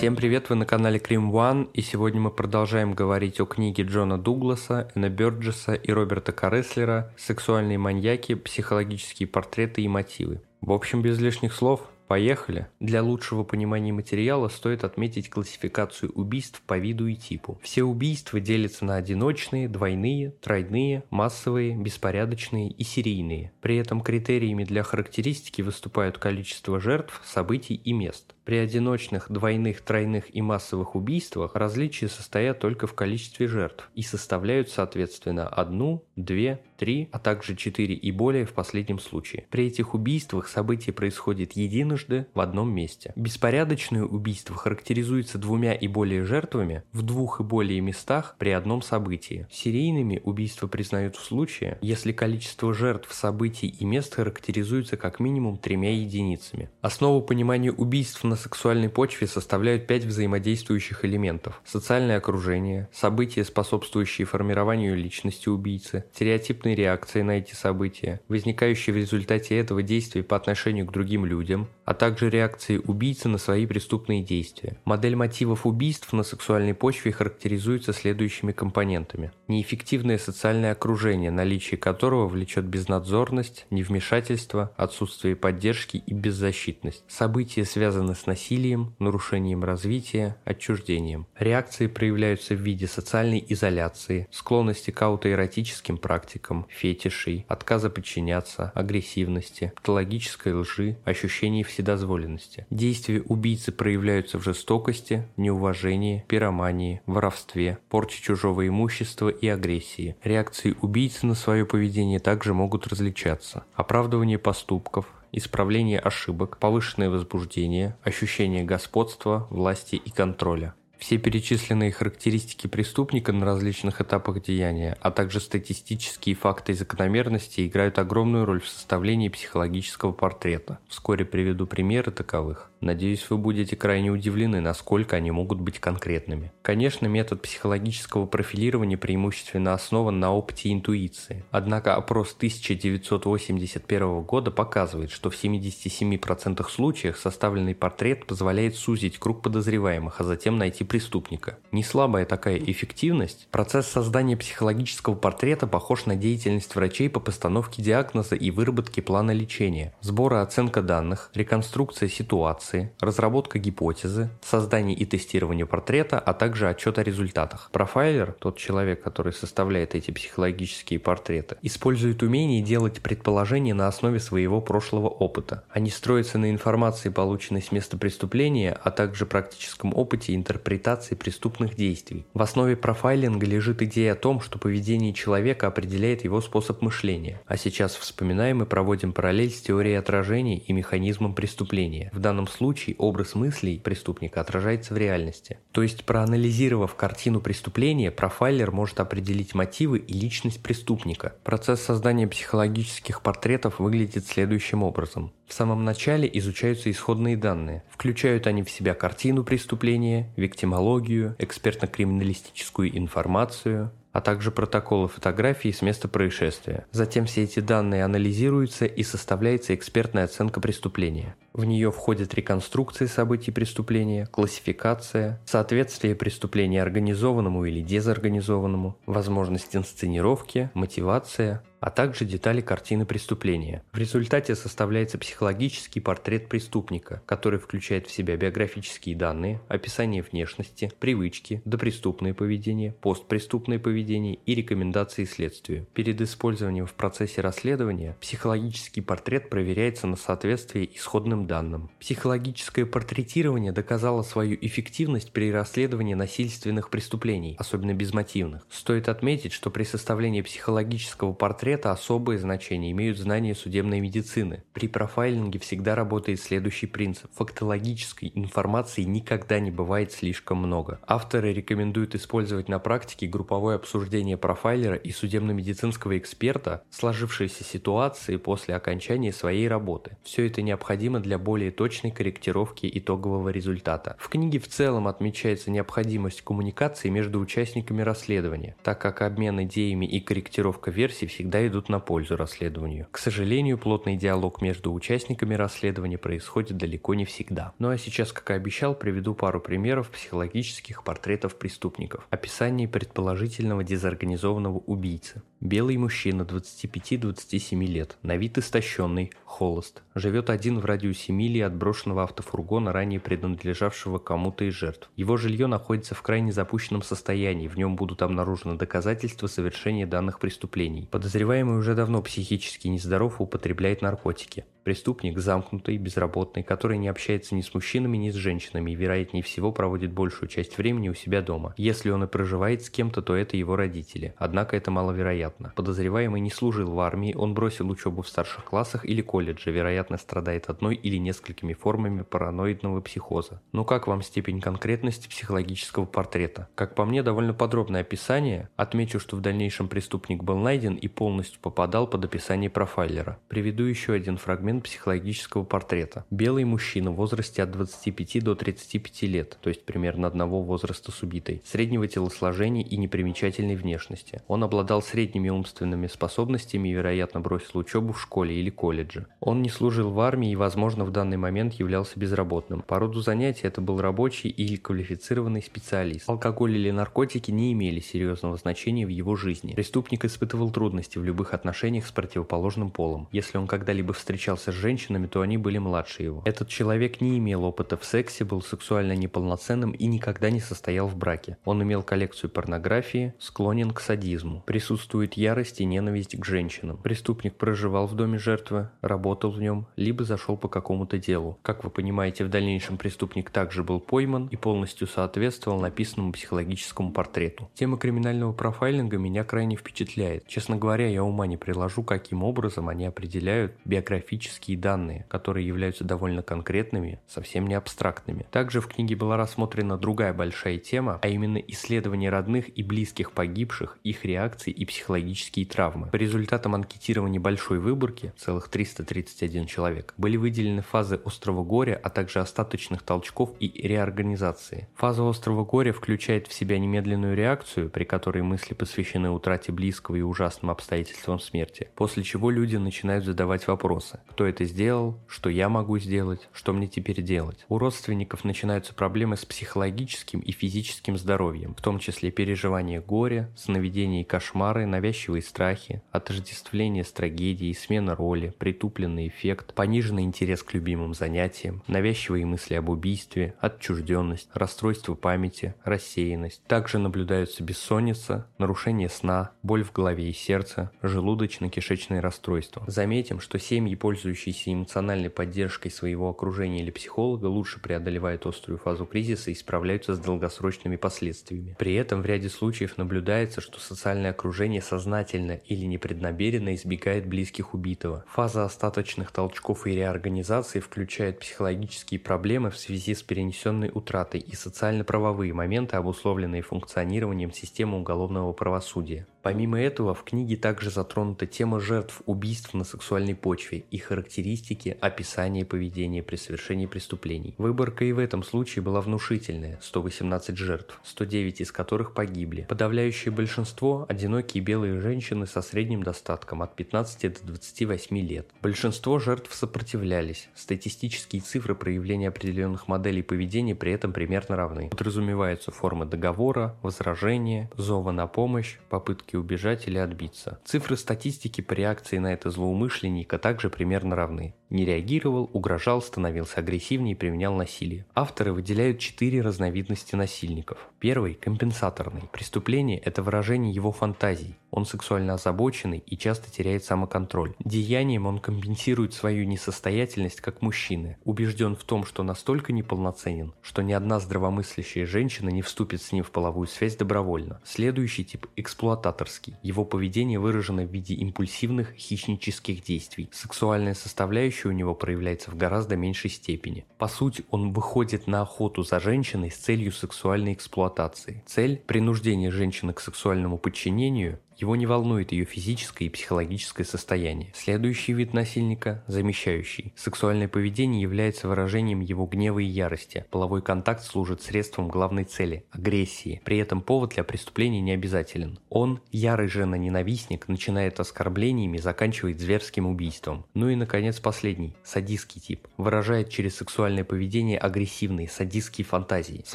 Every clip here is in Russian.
Всем привет, вы на канале Крим One, и сегодня мы продолжаем говорить о книге Джона Дугласа, Энна Бёрджеса и Роберта Кареслера «Сексуальные маньяки. Психологические портреты и мотивы». В общем, без лишних слов, Поехали! Для лучшего понимания материала стоит отметить классификацию убийств по виду и типу. Все убийства делятся на одиночные, двойные, тройные, массовые, беспорядочные и серийные. При этом критериями для характеристики выступают количество жертв, событий и мест. При одиночных, двойных, тройных и массовых убийствах различия состоят только в количестве жертв и составляют соответственно одну, две, три, а также четыре и более в последнем случае. При этих убийствах событие происходит единожды в одном месте. Беспорядочное убийство характеризуется двумя и более жертвами в двух и более местах при одном событии. Серийными убийства признают в случае, если количество жертв, событий и мест характеризуется как минимум тремя единицами. Основу понимания убийств на сексуальной почве составляют пять взаимодействующих элементов. Социальное окружение, события, способствующие формированию личности убийцы, стереотипные реакции на эти события, возникающие в результате этого действия по отношению к другим людям, а также реакции убийцы на свои преступные действия. Модель мотивов убийств на сексуальной почве характеризуется следующими компонентами. Неэффективное социальное окружение, наличие которого влечет безнадзорность, невмешательство, отсутствие поддержки и беззащитность. События связаны с насилием, нарушением развития, отчуждением. Реакции проявляются в виде социальной изоляции, склонности к аутоэротическим практикам, фетишей, отказа подчиняться, агрессивности, патологической лжи, ощущений вседозволенности. Действия убийцы проявляются в жестокости, неуважении, пиромании, воровстве, порче чужого имущества и агрессии. Реакции убийцы на свое поведение также могут различаться. Оправдывание поступков, исправление ошибок, повышенное возбуждение, ощущение господства, власти и контроля. Все перечисленные характеристики преступника на различных этапах деяния, а также статистические факты и закономерности играют огромную роль в составлении психологического портрета. Вскоре приведу примеры таковых. Надеюсь, вы будете крайне удивлены, насколько они могут быть конкретными. Конечно, метод психологического профилирования преимущественно основан на опыте интуиции. Однако опрос 1981 года показывает, что в 77% случаев составленный портрет позволяет сузить круг подозреваемых, а затем найти преступника. Не слабая такая эффективность. Процесс создания психологического портрета похож на деятельность врачей по постановке диагноза и выработке плана лечения, сбора оценка данных, реконструкция ситуации, информации, разработка гипотезы, создание и тестирование портрета, а также отчет о результатах. Профайлер, тот человек, который составляет эти психологические портреты, использует умение делать предположения на основе своего прошлого опыта. Они строятся на информации, полученной с места преступления, а также практическом опыте интерпретации преступных действий. В основе профайлинга лежит идея о том, что поведение человека определяет его способ мышления. А сейчас вспоминаем и проводим параллель с теорией отражений и механизмом преступления. В данном случае случае образ мыслей преступника отражается в реальности. То есть, проанализировав картину преступления, профайлер может определить мотивы и личность преступника. Процесс создания психологических портретов выглядит следующим образом. В самом начале изучаются исходные данные. Включают они в себя картину преступления, виктимологию, экспертно-криминалистическую информацию, а также протоколы фотографий с места происшествия. Затем все эти данные анализируются и составляется экспертная оценка преступления. В нее входят реконструкции событий преступления, классификация, соответствие преступления организованному или дезорганизованному, возможность инсценировки, мотивация, а также детали картины преступления. В результате составляется психологический портрет преступника, который включает в себя биографические данные, описание внешности, привычки, допреступное поведение, постпреступное поведение и рекомендации следствию. Перед использованием в процессе расследования психологический портрет проверяется на соответствие исходным данным. Психологическое портретирование доказало свою эффективность при расследовании насильственных преступлений, особенно безмотивных. Стоит отметить, что при составлении психологического портрета портрета особое значение имеют знания судебной медицины. При профайлинге всегда работает следующий принцип. Фактологической информации никогда не бывает слишком много. Авторы рекомендуют использовать на практике групповое обсуждение профайлера и судебно-медицинского эксперта сложившейся ситуации после окончания своей работы. Все это необходимо для более точной корректировки итогового результата. В книге в целом отмечается необходимость коммуникации между участниками расследования, так как обмен идеями и корректировка версий всегда идут на пользу расследованию. К сожалению, плотный диалог между участниками расследования происходит далеко не всегда. Ну а сейчас, как и обещал, приведу пару примеров психологических портретов преступников. Описание предположительного дезорганизованного убийцы. Белый мужчина 25-27 лет, на вид истощенный, холост. Живет один в радиусе мили от брошенного автофургона, ранее принадлежавшего кому-то из жертв. Его жилье находится в крайне запущенном состоянии, в нем будут обнаружены доказательства совершения данных преступлений. Подозреваемый уже давно психически нездоров употребляет наркотики. Преступник замкнутый, безработный, который не общается ни с мужчинами, ни с женщинами и, вероятнее всего, проводит большую часть времени у себя дома. Если он и проживает с кем-то, то это его родители. Однако это маловероятно. Подозреваемый не служил в армии, он бросил учебу в старших классах или колледже, вероятно, страдает одной или несколькими формами параноидного психоза. Но как вам степень конкретности психологического портрета? Как по мне, довольно подробное описание. Отмечу, что в дальнейшем преступник был найден и полностью попадал под описание профайлера. Приведу еще один фрагмент психологического портрета. Белый мужчина в возрасте от 25 до 35 лет, то есть примерно одного возраста с убитой, среднего телосложения и непримечательной внешности. Он обладал средними умственными способностями и, вероятно, бросил учебу в школе или колледже. Он не служил в армии и, возможно, в данный момент являлся безработным. По роду занятий это был рабочий или квалифицированный специалист. Алкоголь или наркотики не имели серьезного значения в его жизни. Преступник испытывал трудности в любых отношениях с противоположным полом. Если он когда-либо встречался с женщинами, то они были младше его. Этот человек не имел опыта в сексе, был сексуально неполноценным и никогда не состоял в браке. Он имел коллекцию порнографии, склонен к садизму. Присутствует ярость и ненависть к женщинам. Преступник проживал в доме жертвы, работал в нем, либо зашел по какому-то делу. Как вы понимаете, в дальнейшем преступник также был пойман и полностью соответствовал написанному психологическому портрету. Тема криминального профайлинга меня крайне впечатляет. Честно говоря, я ума не приложу, каким образом они определяют биографические данные, которые являются довольно конкретными, совсем не абстрактными. Также в книге была рассмотрена другая большая тема, а именно исследование родных и близких погибших, их реакции и психологические травмы. По результатам анкетирования большой выборки, целых 331 человек, были выделены фазы острого горя, а также остаточных толчков и реорганизации. Фаза острого горя включает в себя немедленную реакцию, при которой мысли посвящены утрате близкого и ужасным обстоятельствам смерти, после чего люди начинают задавать вопросы кто это сделал, что я могу сделать, что мне теперь делать. У родственников начинаются проблемы с психологическим и физическим здоровьем, в том числе переживание горя, сновидения и кошмары, навязчивые страхи, отождествление с трагедией, смена роли, притупленный эффект, пониженный интерес к любимым занятиям, навязчивые мысли об убийстве, отчужденность, расстройство памяти, рассеянность. Также наблюдаются бессонница, нарушение сна, боль в голове и сердце, желудочно-кишечные расстройства. Заметим, что семьи, пользуются пользующийся эмоциональной поддержкой своего окружения или психолога, лучше преодолевают острую фазу кризиса и справляются с долгосрочными последствиями. При этом в ряде случаев наблюдается, что социальное окружение сознательно или непреднамеренно избегает близких убитого. Фаза остаточных толчков и реорганизации включает психологические проблемы в связи с перенесенной утратой и социально-правовые моменты, обусловленные функционированием системы уголовного правосудия. Помимо этого, в книге также затронута тема жертв убийств на сексуальной почве, их характеристики, описание поведения при совершении преступлений. Выборка и в этом случае была внушительная – 118 жертв, 109 из которых погибли. Подавляющее большинство – одинокие белые женщины со средним достатком от 15 до 28 лет. Большинство жертв сопротивлялись. Статистические цифры проявления определенных моделей поведения при этом примерно равны. Подразумеваются формы договора, возражения, зова на помощь, попытки убежать или отбиться. Цифры статистики по реакции на это злоумышленника также примерно равны. Не реагировал, угрожал, становился агрессивнее и применял насилие. Авторы выделяют четыре разновидности насильников. Первый – компенсаторный. Преступление – это выражение его фантазий. Он сексуально озабоченный и часто теряет самоконтроль. Деянием он компенсирует свою несостоятельность как мужчина, убежден в том, что настолько неполноценен, что ни одна здравомыслящая женщина не вступит с ним в половую связь добровольно. Следующий тип – эксплуататорский. Его поведение выражено в виде импульсивных хищнических действий. Сексуальная составляющая у него проявляется в гораздо меньшей степени. По сути, он выходит на охоту за женщиной с целью сексуальной эксплуатации. Цель – принуждение женщины к сексуальному подчинению его не волнует ее физическое и психологическое состояние. Следующий вид насильника – замещающий. Сексуальное поведение является выражением его гнева и ярости. Половой контакт служит средством главной цели – агрессии. При этом повод для преступления не обязателен. Он, ярый жена-ненавистник, начинает оскорблениями и заканчивает зверским убийством. Ну и, наконец, последний – садистский тип. Выражает через сексуальное поведение агрессивные, садистские фантазии. С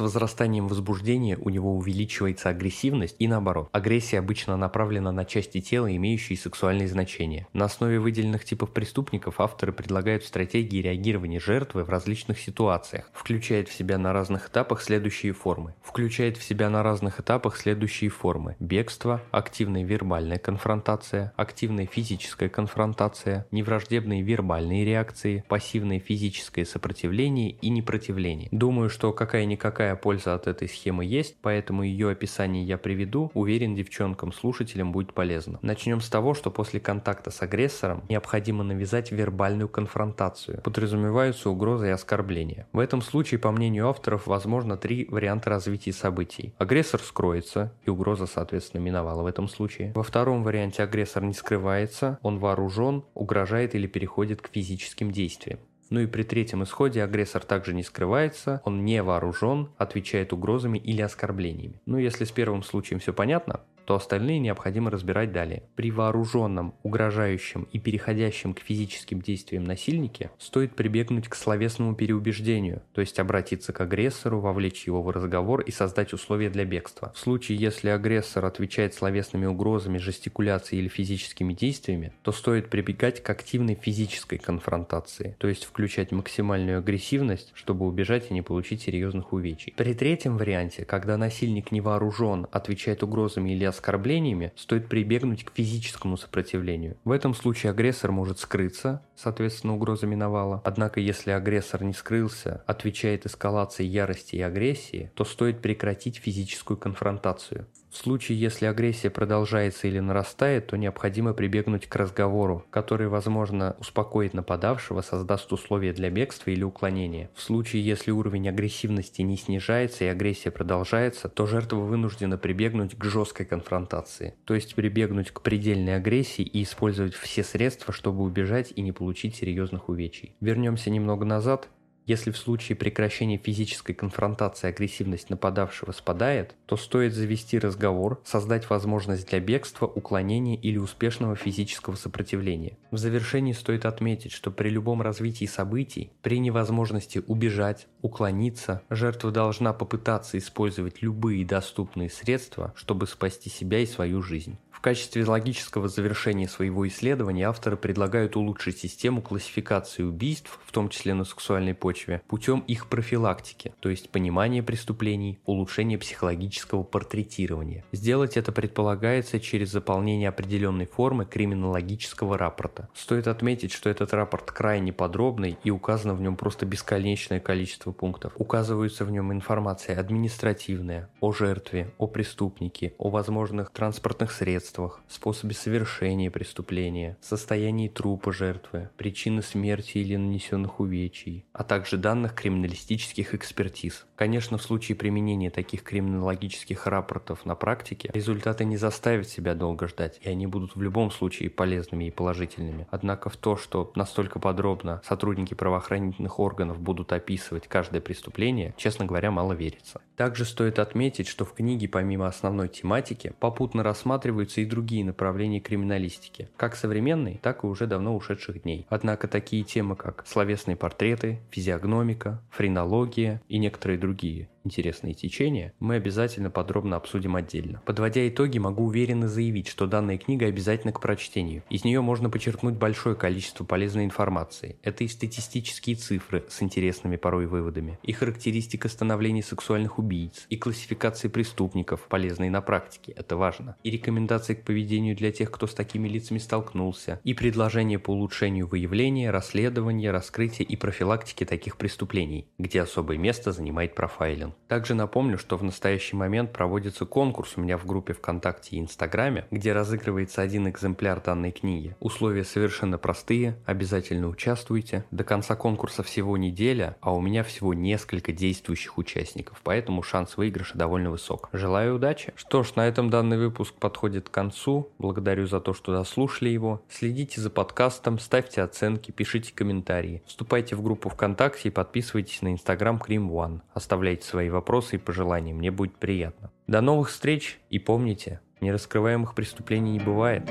возрастанием возбуждения у него увеличивается агрессивность и наоборот. Агрессия обычно направлена направлена на части тела, имеющие сексуальные значения. На основе выделенных типов преступников авторы предлагают стратегии реагирования жертвы в различных ситуациях. Включает в себя на разных этапах следующие формы. Включает в себя на разных этапах следующие формы. Бегство, активная вербальная конфронтация, активная физическая конфронтация, невраждебные вербальные реакции, пассивное физическое сопротивление и непротивление. Думаю, что какая-никакая польза от этой схемы есть, поэтому ее описание я приведу. Уверен, девчонкам-слушателям слушателям будет полезно. Начнем с того, что после контакта с агрессором необходимо навязать вербальную конфронтацию. Подразумеваются угрозы и оскорбления. В этом случае, по мнению авторов, возможно три варианта развития событий. Агрессор скроется, и угроза, соответственно, миновала в этом случае. Во втором варианте агрессор не скрывается, он вооружен, угрожает или переходит к физическим действиям. Ну и при третьем исходе агрессор также не скрывается, он не вооружен, отвечает угрозами или оскорблениями. Ну если с первым случаем все понятно, то остальные необходимо разбирать далее. При вооруженном, угрожающем и переходящем к физическим действиям насильнике стоит прибегнуть к словесному переубеждению, то есть обратиться к агрессору, вовлечь его в разговор и создать условия для бегства. В случае, если агрессор отвечает словесными угрозами, жестикуляцией или физическими действиями, то стоит прибегать к активной физической конфронтации, то есть включать максимальную агрессивность, чтобы убежать и не получить серьезных увечий. При третьем варианте, когда насильник не вооружен, отвечает угрозами или оскорблениями, стоит прибегнуть к физическому сопротивлению. В этом случае агрессор может скрыться, соответственно угроза миновала. Однако если агрессор не скрылся, отвечает эскалацией ярости и агрессии, то стоит прекратить физическую конфронтацию. В случае, если агрессия продолжается или нарастает, то необходимо прибегнуть к разговору, который, возможно, успокоит нападавшего, создаст условия для бегства или уклонения. В случае, если уровень агрессивности не снижается и агрессия продолжается, то жертва вынуждена прибегнуть к жесткой конфронтации, то есть прибегнуть к предельной агрессии и использовать все средства, чтобы убежать и не получить серьезных увечий. Вернемся немного назад если в случае прекращения физической конфронтации агрессивность нападавшего спадает, то стоит завести разговор, создать возможность для бегства, уклонения или успешного физического сопротивления. В завершении стоит отметить, что при любом развитии событий, при невозможности убежать, уклониться, жертва должна попытаться использовать любые доступные средства, чтобы спасти себя и свою жизнь. В качестве логического завершения своего исследования авторы предлагают улучшить систему классификации убийств, в том числе на сексуальной почве, путем их профилактики, то есть понимания преступлений, улучшения психологического портретирования. Сделать это предполагается через заполнение определенной формы криминологического рапорта. Стоит отметить, что этот рапорт крайне подробный и указано в нем просто бесконечное количество пунктов. Указывается в нем информация административная, о жертве, о преступнике, о возможных транспортных средствах, способе совершения преступления, состоянии трупа жертвы, причины смерти или нанесенных увечий, а также данных криминалистических экспертиз. Конечно, в случае применения таких криминологических рапортов на практике, результаты не заставят себя долго ждать, и они будут в любом случае полезными и положительными. Однако в то, что настолько подробно сотрудники правоохранительных органов будут описывать каждое преступление, честно говоря, мало верится. Также стоит отметить, что в книге помимо основной тематики попутно рассматриваются и другие направления криминалистики, как современные, так и уже давно ушедших дней. Однако такие темы, как словесные портреты, физиогномика, френология и некоторые другие интересные течения, мы обязательно подробно обсудим отдельно. Подводя итоги, могу уверенно заявить, что данная книга обязательно к прочтению. Из нее можно почерпнуть большое количество полезной информации. Это и статистические цифры с интересными порой выводами, и характеристика становления сексуальных убийц, и классификации преступников, полезные на практике, это важно, и рекомендации к поведению для тех, кто с такими лицами столкнулся, и предложения по улучшению выявления, расследования, раскрытия и профилактики таких преступлений, где особое место занимает профайлинг. Также напомню, что в настоящий момент проводится конкурс у меня в группе ВКонтакте и Инстаграме, где разыгрывается один экземпляр данной книги. Условия совершенно простые, обязательно участвуйте. До конца конкурса всего неделя, а у меня всего несколько действующих участников, поэтому шанс выигрыша довольно высок. Желаю удачи! Что ж, на этом данный выпуск подходит к концу. Благодарю за то, что дослушали его. Следите за подкастом, ставьте оценки, пишите комментарии. Вступайте в группу ВКонтакте и подписывайтесь на Инстаграм Крим One. Оставляйте свои вопросы и пожелания, мне будет приятно. До новых встреч и помните, нераскрываемых преступлений не бывает.